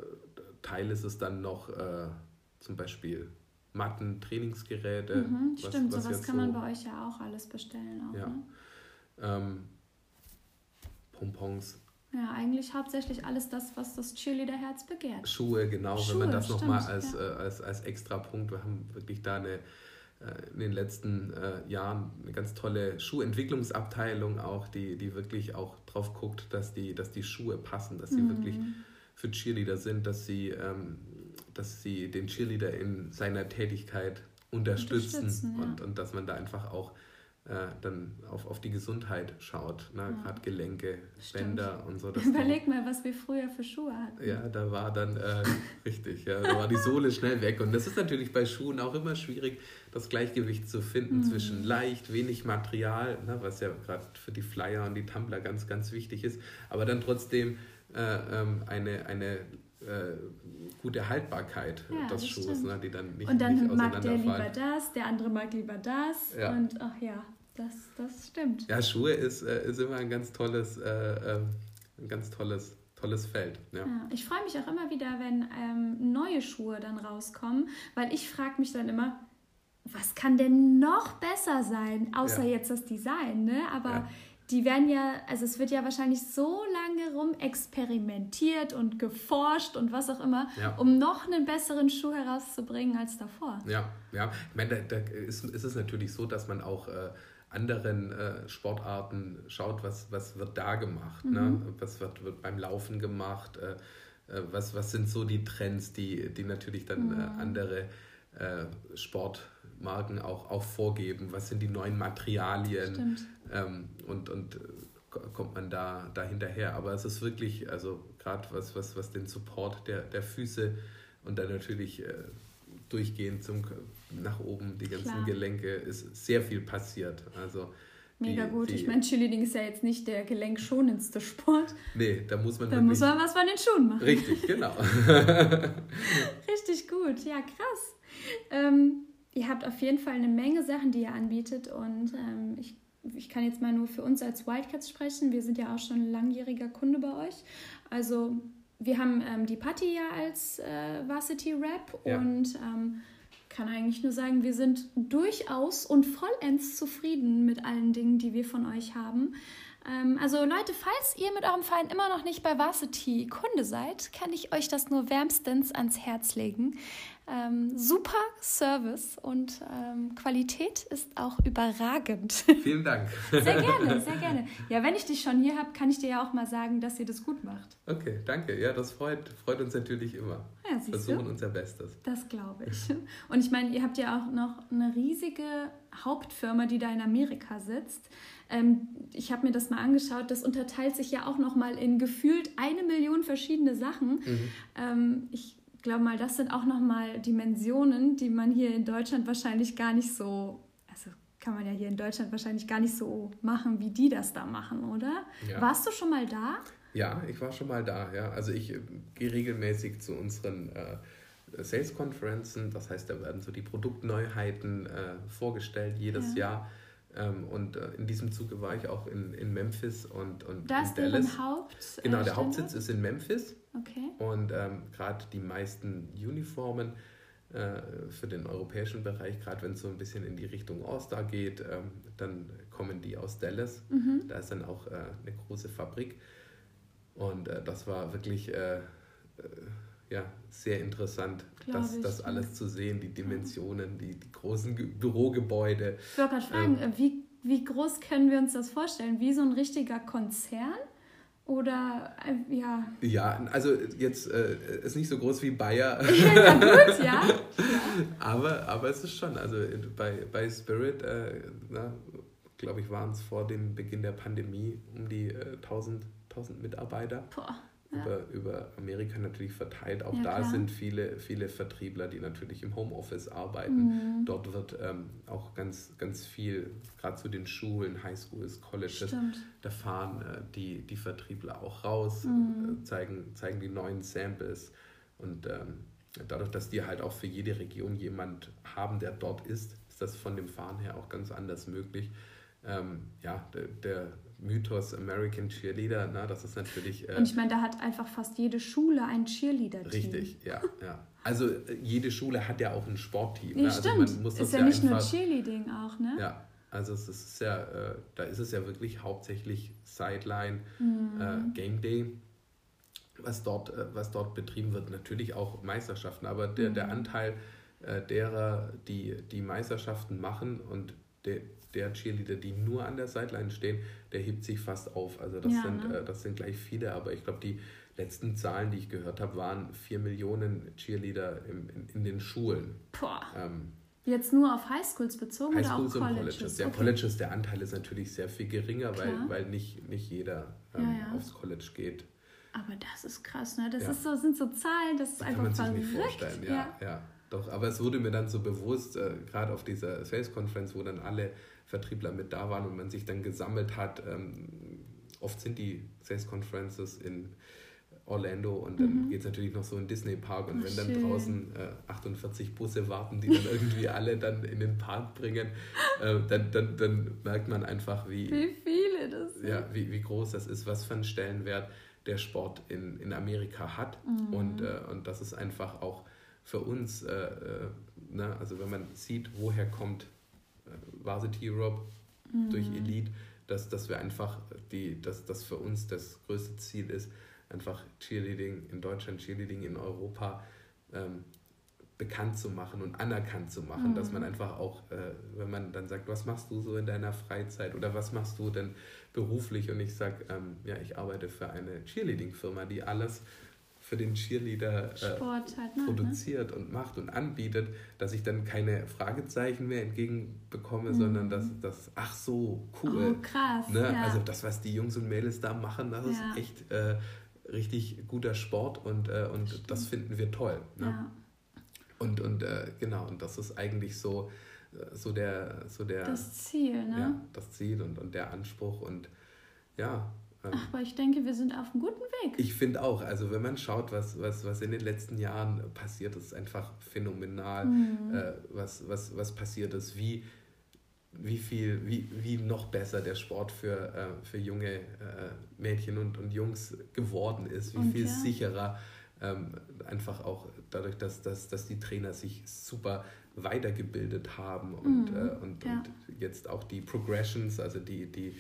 Teil ist es dann noch äh, zum Beispiel Matten, Trainingsgeräte. Mhm, was, stimmt, was sowas kann so, man bei euch ja auch alles bestellen. Auch, ja. Ne? Ähm, Pompons. Ja, eigentlich hauptsächlich alles das, was das Cheerleader-Herz begehrt. Schuhe, genau, Schuhe, wenn man das nochmal als, ja. äh, als, als extra Punkt, wir haben wirklich da eine äh, in den letzten äh, Jahren eine ganz tolle Schuhentwicklungsabteilung auch, die, die wirklich auch drauf guckt, dass die, dass die Schuhe passen, dass sie mhm. wirklich für Cheerleader sind, dass sie, ähm, dass sie den Cheerleader in seiner Tätigkeit unterstützen, unterstützen ja. und, und dass man da einfach auch dann auf, auf die Gesundheit schaut. Ne? Ja. Gerade Gelenke, Bänder und so. Überleg mal, was wir früher für Schuhe hatten. Ja, da war dann äh, richtig, ja, da war die Sohle schnell weg. Und das ist natürlich bei Schuhen auch immer schwierig, das Gleichgewicht zu finden mhm. zwischen leicht, wenig Material, ne? was ja gerade für die Flyer und die Tumbler ganz, ganz wichtig ist, aber dann trotzdem äh, ähm, eine, eine äh, gute Haltbarkeit ja, des Schuhs, ne, die dann nicht Und dann nicht mag der lieber das, der andere mag lieber das ja. und ach ja, das, das stimmt. Ja, Schuhe ist, äh, ist immer ein ganz tolles, äh, ähm, ein ganz tolles, tolles Feld. Ja. ja ich freue mich auch immer wieder, wenn ähm, neue Schuhe dann rauskommen, weil ich frage mich dann immer, was kann denn noch besser sein, außer jetzt das Design, ne? Aber die werden ja, also es wird ja wahrscheinlich so lange rum experimentiert und geforscht und was auch immer, ja. um noch einen besseren Schuh herauszubringen als davor. Ja, ja. Ich meine, da, da ist, ist es natürlich so, dass man auch äh, anderen äh, Sportarten schaut, was, was wird da gemacht, ne? mhm. ne? was wird, wird beim Laufen gemacht, äh, äh, was, was sind so die Trends, die, die natürlich dann äh, mhm. andere äh, Sport Marken auch, auch vorgeben, was sind die neuen Materialien ähm, und, und kommt man da, da hinterher. Aber es ist wirklich, also gerade was, was, was den Support der, der Füße und dann natürlich äh, durchgehend zum, nach oben, die ganzen Klar. Gelenke, ist sehr viel passiert. Also Mega die, gut. Die, ich meine, Cheerleading ist ja jetzt nicht der gelenkschonendste Sport. Nee, da muss man Da muss man was von den Schuhen machen. Richtig, genau. Richtig gut. Ja, krass. Ähm, ihr habt auf jeden Fall eine Menge Sachen, die ihr anbietet und ähm, ich ich kann jetzt mal nur für uns als Wildcats sprechen. Wir sind ja auch schon langjähriger Kunde bei euch. Also wir haben ähm, die Patty ja als äh, Varsity Rap ja. und ähm, kann eigentlich nur sagen, wir sind durchaus und vollends zufrieden mit allen Dingen, die wir von euch haben. Ähm, also Leute, falls ihr mit eurem Verein immer noch nicht bei Varsity Kunde seid, kann ich euch das nur wärmstens ans Herz legen. Ähm, super Service und ähm, Qualität ist auch überragend. Vielen Dank. Sehr gerne, sehr gerne. Ja, wenn ich dich schon hier habe, kann ich dir ja auch mal sagen, dass ihr das gut macht. Okay, danke. Ja, das freut, freut uns natürlich immer. Ja, Wir versuchen du? unser Bestes. Das glaube ich. Und ich meine, ihr habt ja auch noch eine riesige Hauptfirma, die da in Amerika sitzt. Ähm, ich habe mir das mal angeschaut. Das unterteilt sich ja auch noch mal in gefühlt eine Million verschiedene Sachen. Mhm. Ähm, ich glaube mal, das sind auch nochmal Dimensionen, die man hier in Deutschland wahrscheinlich gar nicht so, also kann man ja hier in Deutschland wahrscheinlich gar nicht so machen, wie die das da machen, oder? Ja. Warst du schon mal da? Ja, ich war schon mal da, ja. Also ich äh, gehe regelmäßig zu unseren äh, Sales-Konferenzen, das heißt, da werden so die Produktneuheiten äh, vorgestellt jedes ja. Jahr. Ähm, und äh, in diesem Zuge war ich auch in, in Memphis und, und das in Dallas. Haupt, genau, der Hauptsitz ist in Memphis. Okay. Und ähm, gerade die meisten Uniformen äh, für den europäischen Bereich, gerade wenn es so ein bisschen in die Richtung All-Star geht, ähm, dann kommen die aus Dallas. Mhm. Da ist dann auch äh, eine große Fabrik. Und äh, das war wirklich äh, äh, ja, sehr interessant, das, ich, das alles zu sehen, die Dimensionen, die, die großen Bürogebäude. Ich wollte gerade fragen, ähm, wie, wie groß können wir uns das vorstellen? Wie so ein richtiger Konzern? Oder äh, ja. Ja, also jetzt äh, ist nicht so groß wie Bayer. ja, gut, ja. Aber, aber es ist schon, also bei, bei Spirit, äh, glaube ich, waren es vor dem Beginn der Pandemie um die äh, 1000, 1000 Mitarbeiter. Boah über, über Amerika natürlich verteilt. Auch ja, da klar. sind viele, viele Vertriebler, die natürlich im Homeoffice arbeiten. Mhm. Dort wird ähm, auch ganz, ganz viel, gerade zu den Schulen, Highschools, Colleges, Stimmt. da fahren äh, die, die Vertriebler auch raus, mhm. äh, zeigen, zeigen die neuen Samples und ähm, dadurch, dass die halt auch für jede Region jemand haben, der dort ist, ist das von dem Fahren her auch ganz anders möglich. Ähm, ja, der, der Mythos American Cheerleader, na, das ist natürlich. Äh, und ich meine, da hat einfach fast jede Schule ein Cheerleader-Team. Richtig, ja, ja. Also äh, jede Schule hat ja auch ein Sportteam. Nee, ne? also stimmt. Man muss ist ja, ja nicht einfach, nur Cheerleading auch, ne? Ja, also es ist ja, äh, da ist es ja wirklich hauptsächlich Sideline, mhm. äh, Game Day, was dort, äh, was dort betrieben wird. Natürlich auch Meisterschaften, aber der, mhm. der Anteil äh, derer, die die Meisterschaften machen und der, der Cheerleader, die nur an der Sideline stehen, der hebt sich fast auf. Also das, ja, sind, ne? äh, das sind gleich viele, aber ich glaube, die letzten Zahlen, die ich gehört habe, waren 4 Millionen Cheerleader im, in, in den Schulen. Boah. Ähm, Jetzt nur auf Highschools bezogen Highschools oder auch Colleges? Colleges. Der okay. Colleges, der Anteil ist natürlich sehr viel geringer, weil, weil nicht, nicht jeder ähm, ja, ja. aufs College geht. Aber das ist krass, ne? Das ist so, sind so Zahlen, das ist das einfach kann man sich nicht vorstellen, ja, ja. Doch, aber es wurde mir dann so bewusst, äh, gerade auf dieser Sales Conference, wo dann alle Vertriebler mit da waren und man sich dann gesammelt hat. Ähm, oft sind die Sales Conferences in Orlando und dann mhm. geht es natürlich noch so in Disney Park und Ach, wenn dann schön. draußen äh, 48 Busse warten, die dann irgendwie alle dann in den Park bringen, äh, dann, dann, dann merkt man einfach, wie, wie viele das sind. Ja, wie, wie groß das ist, was für einen Stellenwert der Sport in, in Amerika hat mhm. und, äh, und das ist einfach auch für uns, äh, äh, ne, also wenn man sieht, woher kommt Varsity Europe, mhm. durch Elite, dass, dass wir einfach, die, dass das für uns das größte Ziel ist, einfach Cheerleading in Deutschland, Cheerleading in Europa ähm, bekannt zu machen und anerkannt zu machen, mhm. dass man einfach auch, äh, wenn man dann sagt, was machst du so in deiner Freizeit oder was machst du denn beruflich und ich sage, ähm, ja, ich arbeite für eine Cheerleading-Firma, die alles für den Cheerleader äh, halt, ne? produziert und macht und anbietet, dass ich dann keine Fragezeichen mehr entgegenbekomme, mhm. sondern dass das, ach so, cool. Oh, krass. Ne? Ja. Also das, was die Jungs und Mädels da machen, das ja. ist echt äh, richtig guter Sport und, äh, und das finden wir toll. Ne? Ja. Und, und äh, genau, und das ist eigentlich so, äh, so der, so der das Ziel, ne? Ja, das Ziel und, und der Anspruch und ja. Ähm, aber ich denke, wir sind auf einem guten Weg. Ich finde auch, also wenn man schaut, was, was, was in den letzten Jahren passiert ist, einfach phänomenal, mhm. äh, was, was, was passiert ist, wie, wie viel, wie, wie noch besser der Sport für, äh, für junge äh, Mädchen und, und Jungs geworden ist, wie und viel ja. sicherer ähm, einfach auch dadurch, dass, dass, dass die Trainer sich super weitergebildet haben und, mhm, äh, und, ja. und jetzt auch die Progressions, also die, die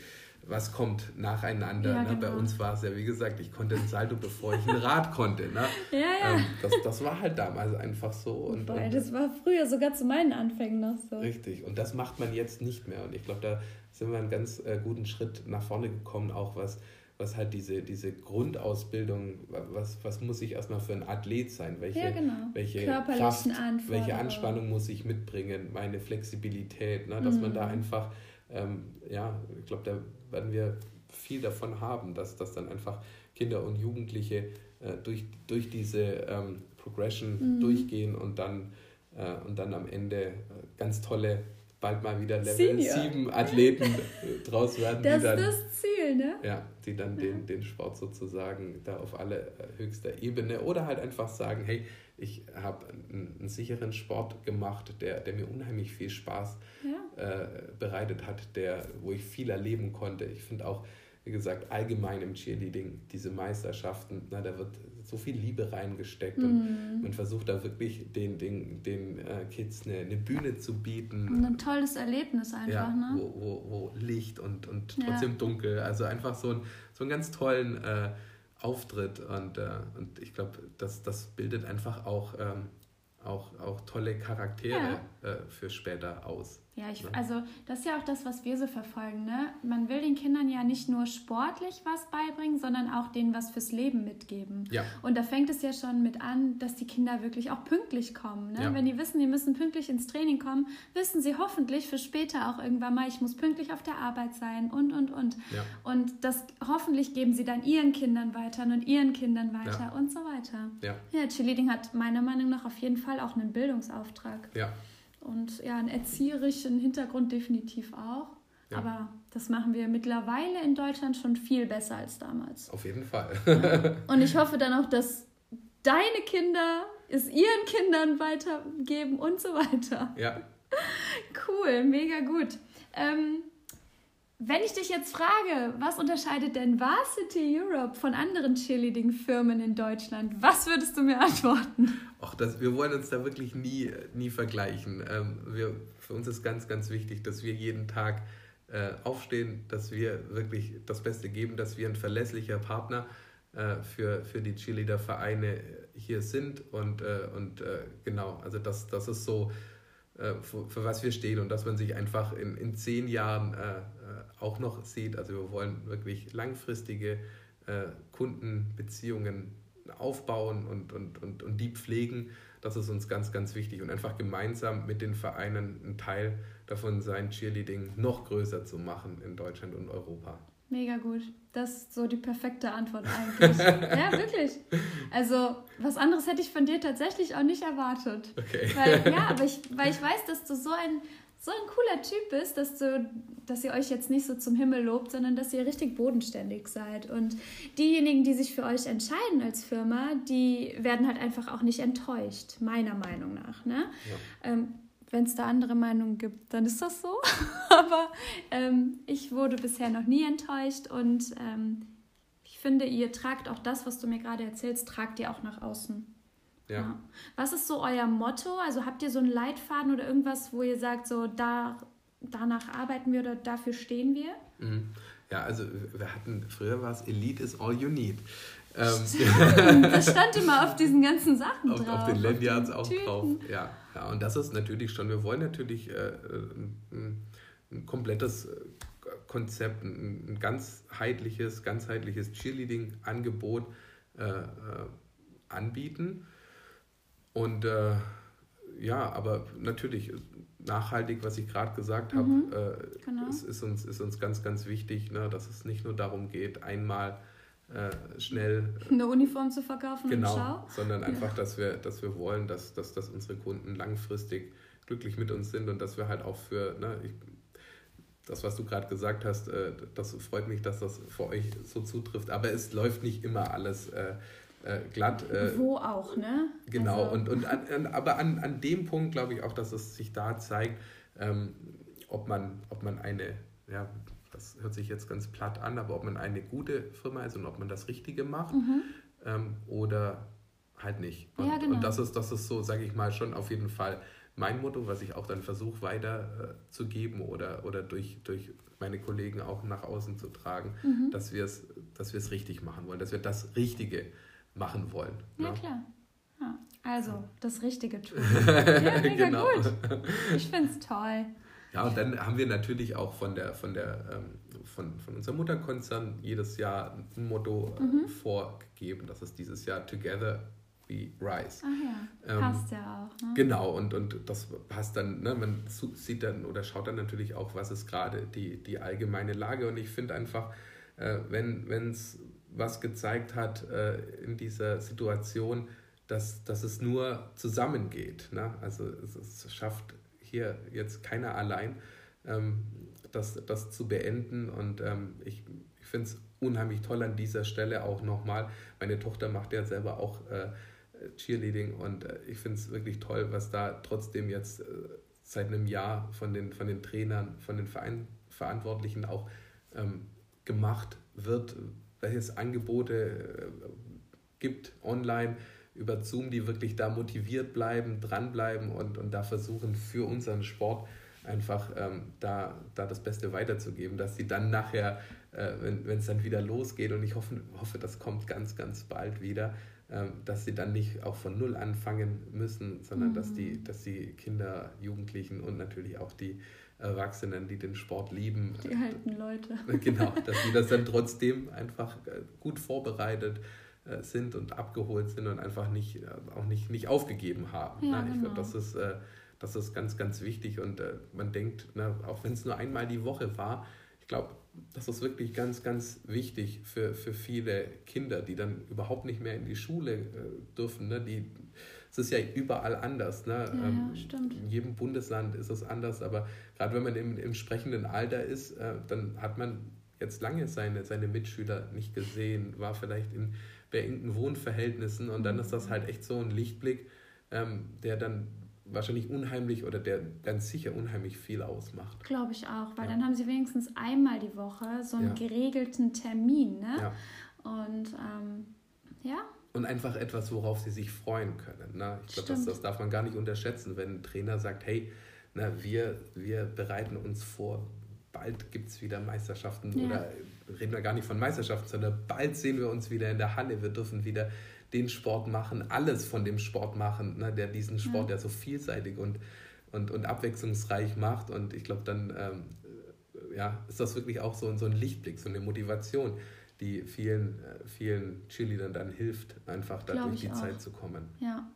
was kommt nacheinander. Ja, ne? genau. Bei uns war es ja, wie gesagt, ich konnte ein Salto, bevor ich ein Rad konnte. Ne? Ja, ja. Ähm, das, das war halt damals einfach so. Und, Boah, und, das war früher sogar zu meinen Anfängen noch so. Richtig, und das macht man jetzt nicht mehr. Und ich glaube, da sind wir einen ganz äh, guten Schritt nach vorne gekommen, auch was was halt diese, diese Grundausbildung, was, was muss ich erstmal für ein Athlet sein? Welche, ja, genau. welche Kraft, welche Anspannung muss ich mitbringen, meine Flexibilität, ne? dass mhm. man da mhm. einfach, ähm, ja, ich glaube, da werden wir viel davon haben, dass, dass dann einfach Kinder und Jugendliche äh, durch, durch diese ähm, Progression mhm. durchgehen und dann, äh, und dann am Ende äh, ganz tolle bald mal wieder Level Senior. 7 Athleten äh, draus werden. Das dann, ist das Ziel, ne? Ja, die dann ja. Den, den Sport sozusagen da auf allerhöchster äh, Ebene oder halt einfach sagen, hey, ich habe einen, einen, sicheren Sport gemacht, der, der mir unheimlich viel Spaß ja. äh, bereitet hat, der, wo ich viel erleben konnte. Ich finde auch, wie gesagt, allgemein im Cheerleading diese Meisterschaften, na, da wird so viel Liebe reingesteckt mhm. und man versucht da wirklich den, den, den äh, Kids eine, eine Bühne zu bieten. Und ein tolles Erlebnis einfach, ja, ne? Wo, wo, wo Licht und, und trotzdem ja. dunkel, also einfach so, ein, so einen ganz tollen äh, Auftritt und, äh, und ich glaube, das, das bildet einfach auch, ähm, auch, auch tolle Charaktere ja. Äh, für später aus. Ja, ich, also das ist ja auch das, was wir so verfolgen. Ne? Man will den Kindern ja nicht nur sportlich was beibringen, sondern auch denen was fürs Leben mitgeben. Ja. Und da fängt es ja schon mit an, dass die Kinder wirklich auch pünktlich kommen. Ne? Ja. Wenn die wissen, die müssen pünktlich ins Training kommen, wissen sie hoffentlich für später auch irgendwann mal, ich muss pünktlich auf der Arbeit sein und, und, und. Ja. Und das hoffentlich geben sie dann ihren Kindern weiter und ihren Kindern weiter und so weiter. Ja, ja Cheerleading hat meiner Meinung nach auf jeden Fall auch einen Bildungsauftrag. Ja. Und ja, einen erzieherischen Hintergrund definitiv auch. Ja. Aber das machen wir mittlerweile in Deutschland schon viel besser als damals. Auf jeden Fall. ja. Und ich hoffe dann auch, dass deine Kinder es ihren Kindern weitergeben und so weiter. Ja. Cool, mega gut. Ähm, wenn ich dich jetzt frage, was unterscheidet denn Varsity Europe von anderen Cheerleading-Firmen in Deutschland, was würdest du mir antworten? Ach, das, wir wollen uns da wirklich nie, nie vergleichen. Ähm, wir, für uns ist ganz, ganz wichtig, dass wir jeden Tag äh, aufstehen, dass wir wirklich das Beste geben, dass wir ein verlässlicher Partner äh, für, für die Cheerleader-Vereine hier sind. Und, äh, und äh, genau, also das, das ist so, für, für, was wir stehen und dass man sich einfach in, in zehn Jahren äh, auch noch sieht. Also wir wollen wirklich langfristige äh, Kundenbeziehungen aufbauen und, und, und, und die pflegen. Das ist uns ganz, ganz wichtig und einfach gemeinsam mit den Vereinen ein Teil davon sein, Cheerleading noch größer zu machen in Deutschland und Europa. Mega gut. Das ist so die perfekte Antwort eigentlich. ja, wirklich. Also, was anderes hätte ich von dir tatsächlich auch nicht erwartet. Okay. Weil, ja, aber ich, weil ich weiß, dass du so ein so ein cooler Typ bist, dass, du, dass ihr euch jetzt nicht so zum Himmel lobt, sondern dass ihr richtig bodenständig seid. Und diejenigen, die sich für euch entscheiden als Firma, die werden halt einfach auch nicht enttäuscht, meiner Meinung nach. Ne? Ja. Ähm, Wenn es da andere Meinungen gibt, dann ist das so. Aber ähm, ich wurde bisher noch nie enttäuscht und ähm, ich finde, ihr tragt auch das, was du mir gerade erzählst, tragt ihr auch nach außen. Ja. ja. Was ist so euer Motto? Also habt ihr so einen Leitfaden oder irgendwas, wo ihr sagt, so da, danach arbeiten wir oder dafür stehen wir? Mhm. Ja, also wir hatten, früher war es Elite is all you need. Ähm, das stand immer auf diesen ganzen Sachen auf, drauf. Auf den Lanyards auch Tüten. drauf. Ja. Ja, und das ist natürlich schon, wir wollen natürlich äh, ein, ein, komplettes äh, Konzept, ein, ein ganzheitliches, ganzheitliches Cheerleading-Angebot äh, äh anbieten. Und äh, ja, aber natürlich nachhaltig, was ich gerade gesagt habe, mhm, äh, genau. ist, ist, uns, ist uns ganz, ganz wichtig, ne, dass es nicht nur darum geht, einmal äh, schnell äh, eine Uniform zu verkaufen genau, Schau. sondern einfach, ja. dass wir, dass wir wollen, dass, dass, dass unsere Kunden langfristig glücklich mit uns sind und dass wir halt auch für, ne, ich, das, was du gerade gesagt hast, äh, das freut mich, dass das für euch so zutrifft. Aber es läuft nicht immer alles äh, äh, glatt. Wo auch, ne? Genau, also. und, und an, an, aber an, an dem Punkt glaube ich auch, dass es sich da zeigt, ähm, ob, man, ob man eine, ja, das hört sich jetzt ganz platt an, aber ob man eine gute Firma ist und ob man das Richtige macht mhm. ähm, oder halt nicht. Und, ja, genau. und das ist, das ist so, sage ich mal, schon auf jeden Fall mein Motto, was ich auch dann versuche weiterzugeben äh, oder, oder durch, durch meine Kollegen auch nach außen zu tragen, mhm. dass wir es dass richtig machen wollen, dass wir das Richtige machen wollen. Ja, ne? klar. Ja. Also, das Richtige tun. ja, mega genau. gut. Ich finde es toll. Ja, und dann haben wir natürlich auch von der, von der, ähm, von, von unserem Mutterkonzern jedes Jahr ein Motto äh, mhm. vorgegeben. Das ist dieses Jahr Together We Rise. Ach ja, ähm, passt ja auch. Ne? Genau, und, und das passt dann, ne, man sieht dann oder schaut dann natürlich auch, was ist gerade die, die allgemeine Lage. Und ich finde einfach, äh, wenn es was gezeigt hat äh, in dieser Situation, dass, dass es nur zusammengeht. Ne? Also es, es schafft hier jetzt keiner allein, ähm, das, das zu beenden. Und ähm, ich, ich finde es unheimlich toll an dieser Stelle auch nochmal. Meine Tochter macht ja selber auch äh, Cheerleading und äh, ich finde es wirklich toll, was da trotzdem jetzt äh, seit einem Jahr von den, von den Trainern, von den Verein Verantwortlichen auch ähm, gemacht wird, welches Angebote äh, gibt online über Zoom, die wirklich da motiviert bleiben, dranbleiben und, und da versuchen für unseren Sport einfach ähm, da, da das Beste weiterzugeben, dass sie dann nachher, äh, wenn es dann wieder losgeht und ich hoffe, hoffe, das kommt ganz, ganz bald wieder, ähm, dass sie dann nicht auch von Null anfangen müssen, sondern mhm. dass, die, dass die Kinder, Jugendlichen und natürlich auch die Erwachsenen, die den Sport lieben. Die alten Leute. Genau, dass sie das dann trotzdem einfach äh, gut vorbereitet äh, sind und abgeholt sind und einfach nicht, äh, auch nicht, nicht aufgegeben haben. Ja, ne? Ich glaube, genau. das ist, das ist ganz, ganz wichtig und man denkt, ne, auch wenn es nur einmal die Woche war, ich glaube, das ist wirklich ganz, ganz wichtig für, für viele Kinder, die dann überhaupt nicht mehr in die Schule dürfen, ne? die es ist ja überall anders. Ne? Ja, ähm, stimmt. In jedem Bundesland ist es anders, aber gerade wenn man im, im sprechenden Alter ist, äh, dann hat man jetzt lange seine, seine Mitschüler nicht gesehen, war vielleicht in beengten Wohnverhältnissen und dann ist das halt echt so ein Lichtblick, ähm, der dann wahrscheinlich unheimlich oder der ganz sicher unheimlich viel ausmacht. Glaube ich auch, weil ja. dann haben sie wenigstens einmal die Woche so einen ja. geregelten Termin. Ne? Ja. Und ähm, ja, und einfach etwas, worauf sie sich freuen können. Ne? Ich glaube, das, das darf man gar nicht unterschätzen, wenn ein Trainer sagt, hey, na, wir, wir bereiten uns vor, bald gibt es wieder Meisterschaften ja. oder reden wir gar nicht von Meisterschaften, sondern bald sehen wir uns wieder in der Halle, wir dürfen wieder den Sport machen, alles von dem Sport machen, ne, der diesen Sport ja. ja so vielseitig und, und, und abwechslungsreich macht. Und ich glaube, dann ähm, ja, ist das wirklich auch so, so ein Lichtblick, so eine Motivation die vielen, äh, vielen Cheerleadern dann hilft, einfach da durch die auch. Zeit zu kommen. Ja.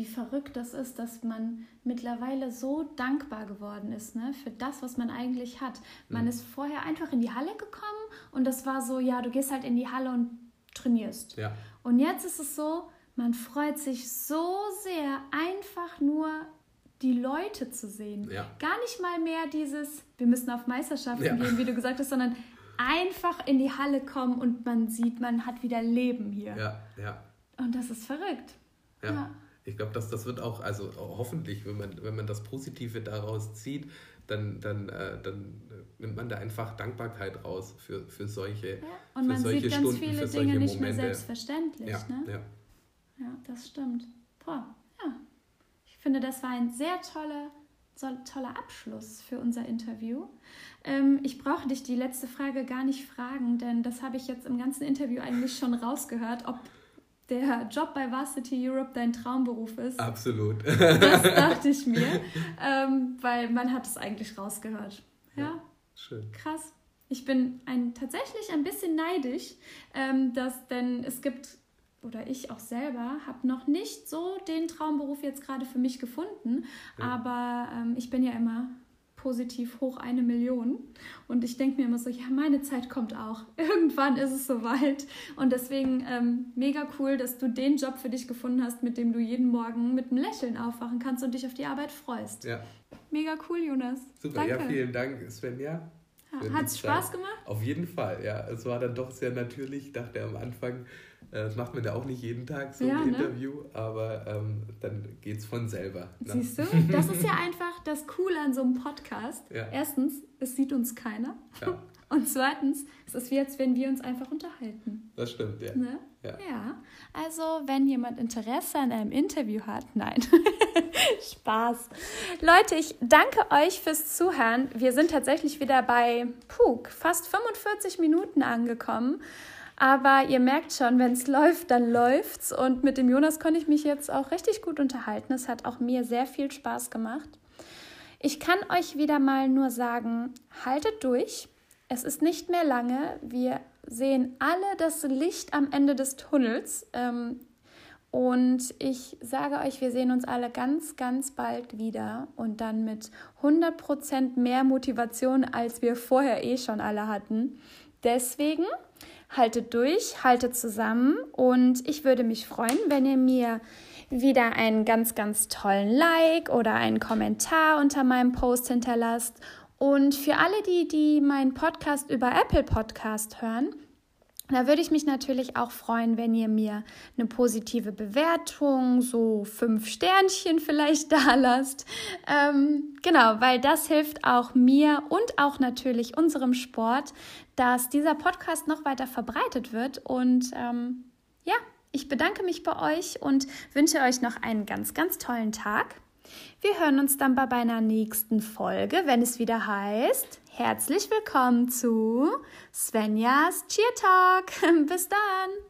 Wie verrückt das ist, dass man mittlerweile so dankbar geworden ist ne, für das, was man eigentlich hat. Man mhm. ist vorher einfach in die Halle gekommen und das war so, ja, du gehst halt in die Halle und trainierst. Ja. Und jetzt ist es so, man freut sich so sehr, einfach nur die Leute zu sehen. Ja. Gar nicht mal mehr dieses, wir müssen auf Meisterschaften ja. gehen, wie du gesagt hast, sondern einfach in die Halle kommen und man sieht, man hat wieder Leben hier. Ja, ja. Und das ist verrückt. Ja. ja. Ich glaube, das, das wird auch, also hoffentlich, wenn man, wenn man das Positive daraus zieht, dann, dann, äh, dann nimmt man da einfach Dankbarkeit raus für, für solche, ja. und für man solche sieht ganz Stunden, viele Dinge nicht mehr selbstverständlich. Ja, ne? ja. ja, das stimmt. Boah, ja. Ich finde, das war ein sehr toller, toller Abschluss für unser Interview. Ähm, ich brauche dich die letzte Frage gar nicht fragen, denn das habe ich jetzt im ganzen Interview eigentlich schon rausgehört, ob der Job bei Varsity Europe dein Traumberuf ist. Absolut. Das dachte ich mir, ähm, weil man hat es eigentlich rausgehört. Ja, ja schön. Krass. Ich bin ein, tatsächlich ein bisschen neidisch, ähm, dass, denn es gibt oder ich auch selber habe noch nicht so den Traumberuf jetzt gerade für mich gefunden, ja. aber ähm, ich bin ja immer positiv hoch eine Million. Und ich denke mir immer so, ja, meine Zeit kommt auch. Irgendwann ist es soweit. Und deswegen ähm, mega cool, dass du den Job für dich gefunden hast, mit dem du jeden Morgen mit einem Lächeln aufwachen kannst und dich auf die Arbeit freust. Ja. Mega cool, Jonas. Super, Danke. ja, vielen Dank, Svenja. Ja, Hat es Spaß gemacht? Auf jeden Fall, ja. Es war dann doch sehr natürlich. Ich dachte am Anfang, das macht man ja auch nicht jeden Tag so ja, ein ne? Interview, aber ähm, dann geht es von selber. Ne? Siehst du? Das ist ja einfach das Coole an so einem Podcast. Ja. Erstens, es sieht uns keiner. Ja. Und zweitens, es ist wie jetzt, wenn wir uns einfach unterhalten. Das stimmt, ja. Ne? Ja. ja. Also, wenn jemand Interesse an einem Interview hat, nein. Spaß. Leute, ich danke euch fürs Zuhören. Wir sind tatsächlich wieder bei Pug, fast 45 Minuten angekommen. Aber ihr merkt schon, wenn es läuft, dann läuft's. Und mit dem Jonas konnte ich mich jetzt auch richtig gut unterhalten. Es hat auch mir sehr viel Spaß gemacht. Ich kann euch wieder mal nur sagen, haltet durch. Es ist nicht mehr lange. Wir sehen alle das Licht am Ende des Tunnels. Ähm, und ich sage euch, wir sehen uns alle ganz, ganz bald wieder und dann mit 100% mehr Motivation, als wir vorher eh schon alle hatten. Deswegen haltet durch, haltet zusammen und ich würde mich freuen, wenn ihr mir wieder einen ganz, ganz tollen Like oder einen Kommentar unter meinem Post hinterlasst. Und für alle die, die meinen Podcast über Apple Podcast hören, da würde ich mich natürlich auch freuen, wenn ihr mir eine positive Bewertung, so fünf Sternchen vielleicht da lasst. Ähm, genau, weil das hilft auch mir und auch natürlich unserem Sport, dass dieser Podcast noch weiter verbreitet wird. Und ähm, ja, ich bedanke mich bei euch und wünsche euch noch einen ganz, ganz tollen Tag. Wir hören uns dann bei einer nächsten Folge, wenn es wieder heißt, herzlich willkommen zu Svenjas Cheer Talk. Bis dann!